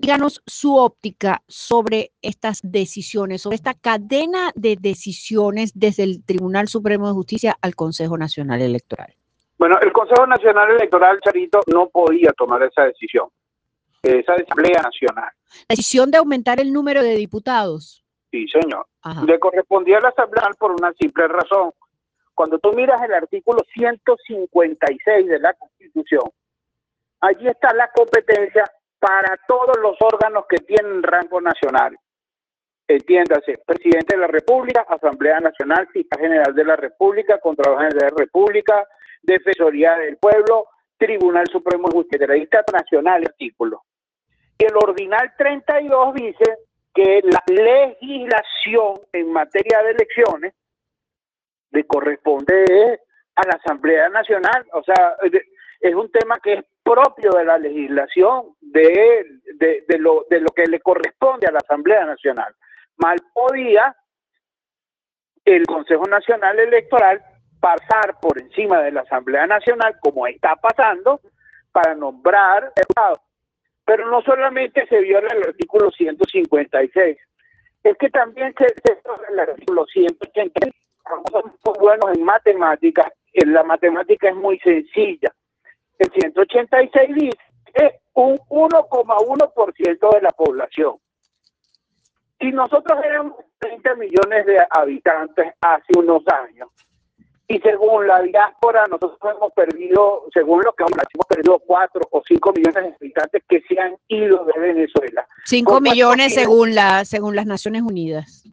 díganos su óptica sobre estas decisiones, sobre esta cadena de decisiones desde el Tribunal Supremo de Justicia al Consejo Nacional Electoral. Bueno, el Consejo Nacional Electoral, Charito, no podía tomar esa decisión, esa Asamblea Nacional. ¿La decisión de aumentar el número de diputados? Sí, señor. Le correspondía a la Asamblea por una simple razón. Cuando tú miras el artículo 156 de la Constitución, allí está la competencia para todos los órganos que tienen rango nacional. Entiéndase, presidente de la República, Asamblea Nacional, Fiscal General de la República, Contralor de la República, Defensoría del Pueblo, Tribunal Supremo de Justicia, Nacional, artículo. Y el ordinal 32 dice que la legislación en materia de elecciones le corresponde a la Asamblea Nacional, o sea, es un tema que es propio de la legislación de, de, lo, de lo que le corresponde a la Asamblea Nacional. Mal podía el Consejo Nacional Electoral pasar por encima de la Asamblea Nacional, como está pasando, para nombrar. Pero no solamente se viola el artículo 156, es que también se, viola el artículo 186. Somos buenos en matemáticas, en la matemática es muy sencilla el 186 dice es un 1,1% de la población. Si nosotros éramos 30 millones de habitantes hace unos años, y según la diáspora, nosotros hemos perdido, según lo que hemos perdido 4 o 5 millones de habitantes que se han ido de Venezuela. 5 millones según, la, según las Naciones Unidas.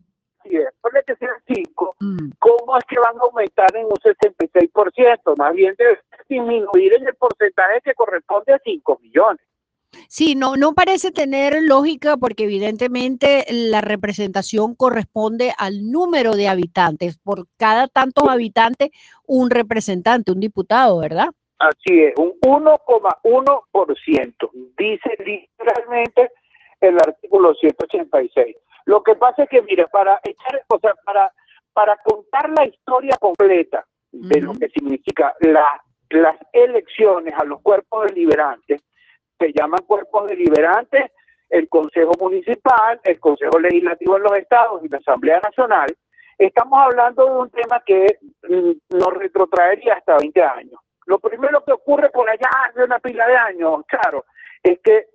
Sí, después que sean 5, mm. ¿cómo es que van a aumentar en un 66%? Más bien debe disminuir en el porcentaje que corresponde a 5 millones. Sí, no, no parece tener lógica porque evidentemente la representación corresponde al número de habitantes. Por cada tantos habitantes, un representante, un diputado, ¿verdad? Así es, un 1,1%. Dice literalmente el artículo 186. Lo que pasa es que, mire, para echar, o sea, para, para contar la historia completa de lo que significa la las elecciones a los cuerpos deliberantes, se llaman cuerpos deliberantes el Consejo Municipal, el Consejo Legislativo en los estados y la Asamblea Nacional, estamos hablando de un tema que mm, nos retrotraería hasta 20 años. Lo primero que ocurre por allá hace una pila de años, claro, es que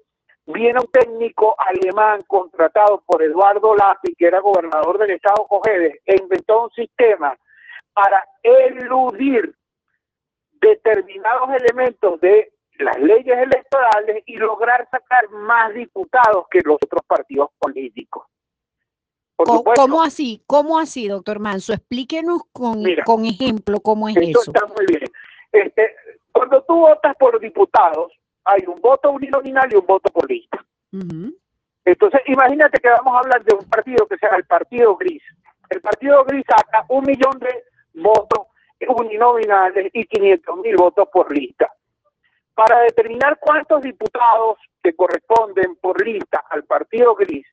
viene un técnico alemán contratado por Eduardo Lapi, que era gobernador del estado Cojedes, e inventó un sistema para eludir determinados elementos de las leyes electorales y lograr sacar más diputados que los otros partidos políticos. ¿Cómo, así? ¿Cómo así, doctor Manso? Explíquenos con, con ejemplo cómo es eso. Está muy bien. Este, cuando tú votas por diputados, hay un voto uninominal y un voto por lista. Entonces, imagínate que vamos a hablar de un partido que sea el Partido Gris. El Partido Gris saca un millón de votos uninominales y 500 mil votos por lista. Para determinar cuántos diputados que corresponden por lista al partido gris,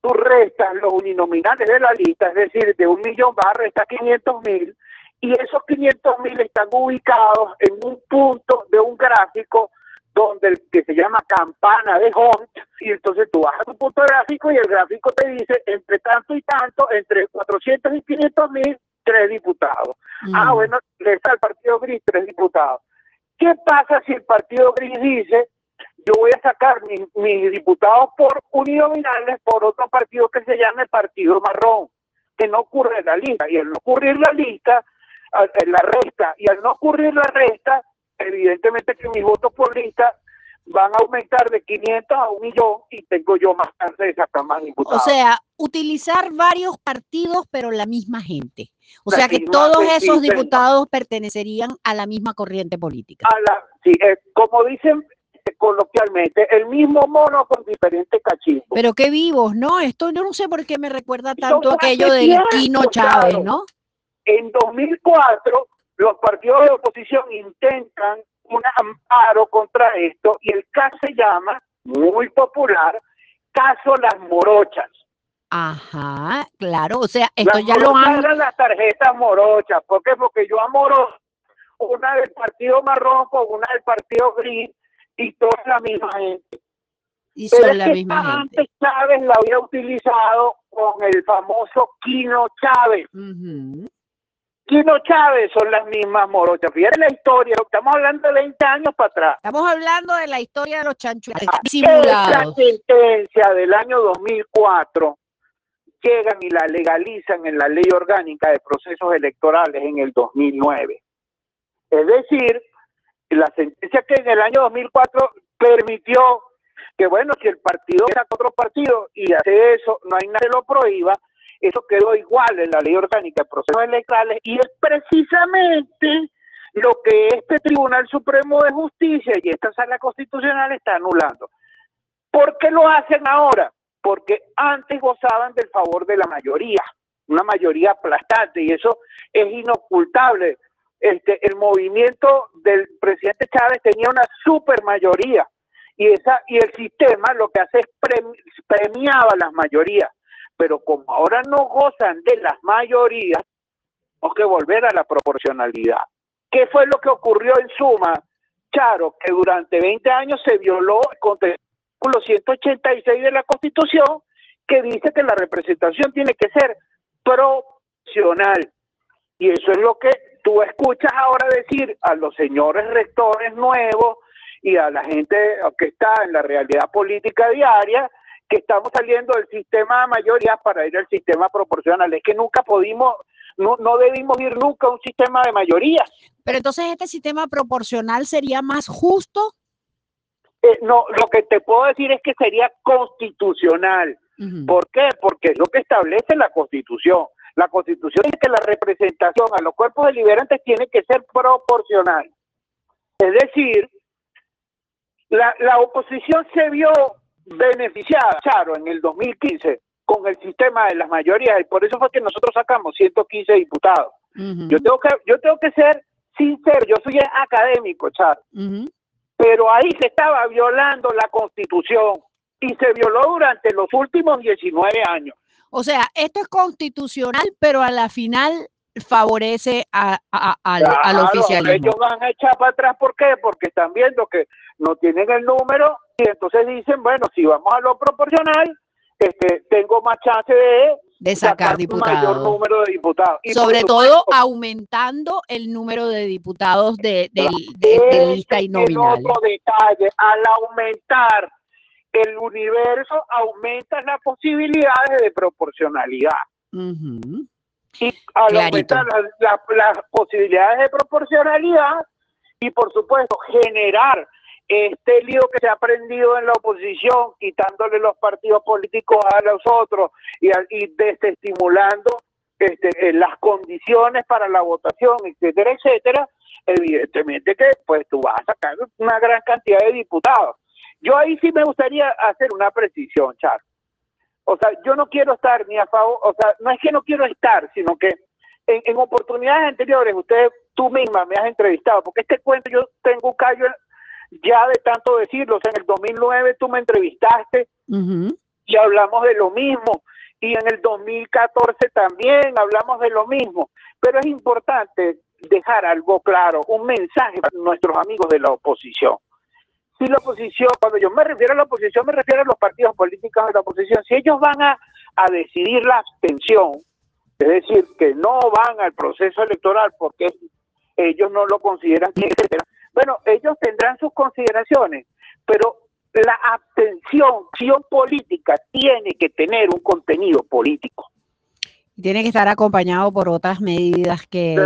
tú restas los uninominales de la lista, es decir, de un millón va a restar 500 mil, y esos 500 mil están ubicados en un punto de un gráfico donde que se llama campana de Hunt, y entonces tú vas a tu punto gráfico y el gráfico te dice entre tanto y tanto, entre 400 y 500 mil, tres diputados. Ah, bueno, le está el Partido Gris tres diputados. ¿Qué pasa si el Partido Gris dice, yo voy a sacar mis, diputados por uninominales por otro partido que se llama el Partido Marrón, que no ocurre en la lista? Y al no ocurrir la lista, en la resta, y al no ocurrir la resta, evidentemente que mis votos por lista van a aumentar de 500 a un millón y tengo yo más chance de sacar más diputados. O sea, utilizar varios partidos, pero la misma gente. O sea que todos esos diputados pertenecerían a la misma corriente política. sí, como dicen coloquialmente, el mismo mono con diferentes cachitos. Pero qué vivos, ¿no? Esto no sé por qué me recuerda tanto aquello del Quino Chávez, ¿no? En 2004, los partidos de oposición intentan un amparo contra esto y el caso se llama, muy popular, caso Las Morochas. Ajá, claro, o sea, esto ya lo han... las tarjetas morochas, ¿por qué? Porque yo amoro una del partido marrón con una del partido gris y toda la misma gente. Y Pero la misma antes Chávez la había utilizado con el famoso Quino Chávez. Quino Chávez son las mismas morochas. Fíjate la historia, estamos hablando de 20 años para atrás. Estamos hablando de la historia de los chanchullos La sentencia del año 2004 llegan y la legalizan en la ley orgánica de procesos electorales en el 2009. Es decir, la sentencia que en el año 2004 permitió que, bueno, si el partido era otro partido y hace eso, no hay nadie que lo prohíba, eso quedó igual en la ley orgánica de procesos electorales y es precisamente lo que este Tribunal Supremo de Justicia y esta Sala Constitucional está anulando. ¿Por qué lo hacen ahora? Porque antes gozaban del favor de la mayoría, una mayoría aplastante, y eso es inocultable. Este, el movimiento del presidente Chávez tenía una super mayoría y esa y el sistema lo que hace es premiaba a las mayorías pero como ahora no gozan de las mayorías, tenemos que volver a la proporcionalidad. ¿Qué fue lo que ocurrió en suma, Charo? Que durante 20 años se violó el artículo 186 de la Constitución, que dice que la representación tiene que ser proporcional. Y eso es lo que tú escuchas ahora decir a los señores rectores nuevos y a la gente que está en la realidad política diaria, que estamos saliendo del sistema de mayoría para ir al sistema proporcional. Es que nunca pudimos, no, no debimos ir nunca a un sistema de mayoría. Pero entonces este sistema proporcional sería más justo. Eh, no, lo que te puedo decir es que sería constitucional. ¿Por qué? Porque es lo que establece la Constitución. La Constitución dice que la representación a los cuerpos deliberantes tiene que ser proporcional. Es decir, la, la oposición se vio beneficiada, Charo, en el 2015 con el sistema de las mayorías y por eso fue que nosotros sacamos 115 diputados. Yo tengo que yo tengo que ser sincero, yo soy académico, Charo. Pero ahí se estaba violando la Constitución y se violó durante los últimos 19 años. O sea, esto es constitucional, pero a la final favorece a, a, al oficialismo. Ellos van a echar para atrás, ¿por qué? Porque están viendo que no tienen el número y entonces dicen, bueno, si vamos a lo proporcional, este, tengo más chance de, de sacar, diputados. mayor número de diputados. Sobre todo aumentando el número de diputados de, de, lista y nominal. Otro detalle, al aumentar el universo, aumentan las posibilidades de proporcionalidad. Y al aumentar las posibilidades de proporcionalidad y por supuesto generar este lío que se ha aprendido en la oposición, quitándole los partidos políticos a los otros y, y desestimulando este, eh, las condiciones para la votación, etcétera, etcétera, evidentemente que pues tú vas a sacar una gran cantidad de diputados. Yo ahí sí me gustaría hacer una precisión, Charles. O sea, yo no quiero estar ni a favor, o sea, no es que no quiero estar, sino que en, en oportunidades anteriores, usted, tú misma me has entrevistado, porque este cuento yo tengo un callo ya de tanto decirlo, en el 2009 tú me entrevistaste y hablamos de lo mismo, y en el 2014 también hablamos de lo mismo, pero es importante dejar algo claro, un mensaje para nuestros amigos de la oposición. Si la oposición, cuando yo me refiero a la oposición, me refiero a los partidos políticos de la oposición, si ellos van a, a decidir la abstención, es decir, que no van al proceso electoral porque ellos no lo consideran, etcétera, bueno, ellos tendrán sus consideraciones, pero la abstención política tiene que tener un contenido político. Tiene que estar acompañado por otras medidas que,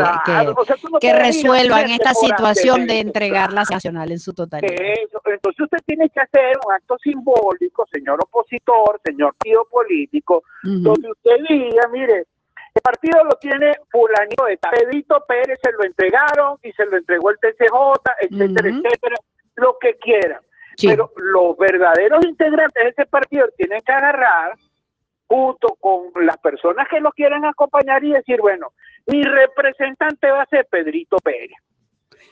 que, resuelvan esta situación de entregar la nacional en su totalidad. Entonces usted tiene que hacer un acto simbólico, señor opositor, señor tío político, donde usted diga, mire, el partido lo tiene fulanito de Pedrito Pérez se lo entregaron y se lo entregó el TCJ, etcétera, etcétera, lo que quieran. Pero los verdaderos integrantes de ese partido tienen que agarrar junto con las personas que lo quieran acompañar y decir, bueno, mi representante va a ser Pedrito Pérez.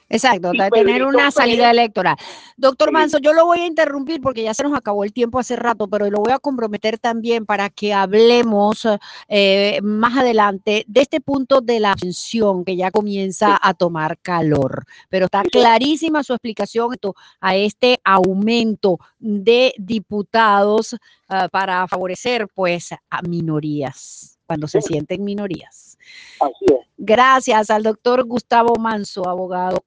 Exacto, de tener una salida electoral. Doctor Manso, yo lo voy a interrumpir porque ya se nos acabó el tiempo hace rato, pero lo voy a comprometer también para que hablemos eh, más adelante de este punto de la pensión que ya comienza a tomar calor. Pero está clarísima su explicación a este aumento de diputados ah, para favorecer pues a minorías, cuando se sienten minorías. Así es. Gracias al doctor Gustavo Manso, abogado